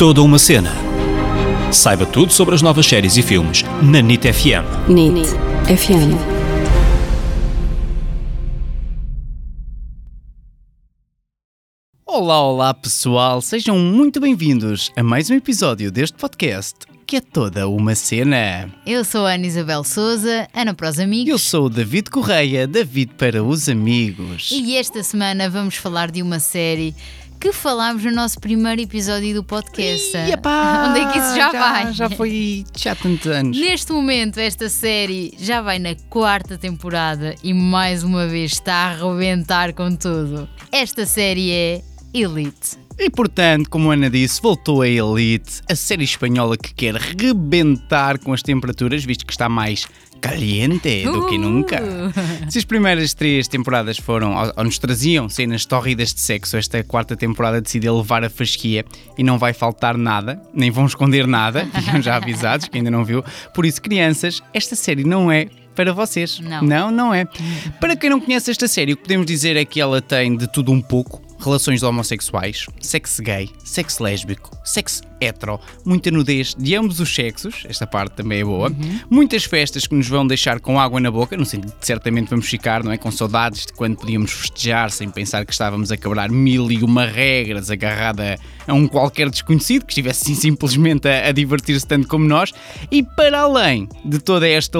Toda uma cena. Saiba tudo sobre as novas séries e filmes na NIT FM. NIT FM. Olá, olá pessoal, sejam muito bem-vindos a mais um episódio deste podcast que é toda uma cena. Eu sou a Ana Isabel Souza, Ana para os amigos. Eu sou o David Correia, David para os amigos. E esta semana vamos falar de uma série que falámos no nosso primeiro episódio do podcast. Ih, epá, Onde é que isso já, já vai? Já foi já há tantos anos. Neste momento, esta série já vai na quarta temporada e mais uma vez está a arrebentar com tudo. Esta série é Elite. E portanto, como a Ana disse, voltou a Elite, a série espanhola que quer rebentar com as temperaturas, visto que está mais caliente do que Uh! nunca. Se as primeiras três temporadas foram, ou, ou nos traziam cenas tórridas de sexo, esta quarta temporada decidiu levar a fasquia e não vai faltar nada, nem vão esconder nada, ficam já avisados, quem ainda não viu. Por isso, crianças, esta série não é para vocês. Não. não, não é. Para quem não conhece esta série, o que podemos dizer é que ela tem de tudo um pouco. Relações homossexuais, sexo gay, sexo lésbico, sexo hetero, muita nudez de ambos os sexos, esta parte também é boa, muitas festas que nos vão deixar com água na boca, no sentido de certamente vamos ficar, não é? Com saudades de quando podíamos festejar sem pensar que estávamos a quebrar mil e uma regras agarrada a um qualquer desconhecido que estivesse assim, simplesmente a, a divertir-se tanto como nós, e para além de toda esta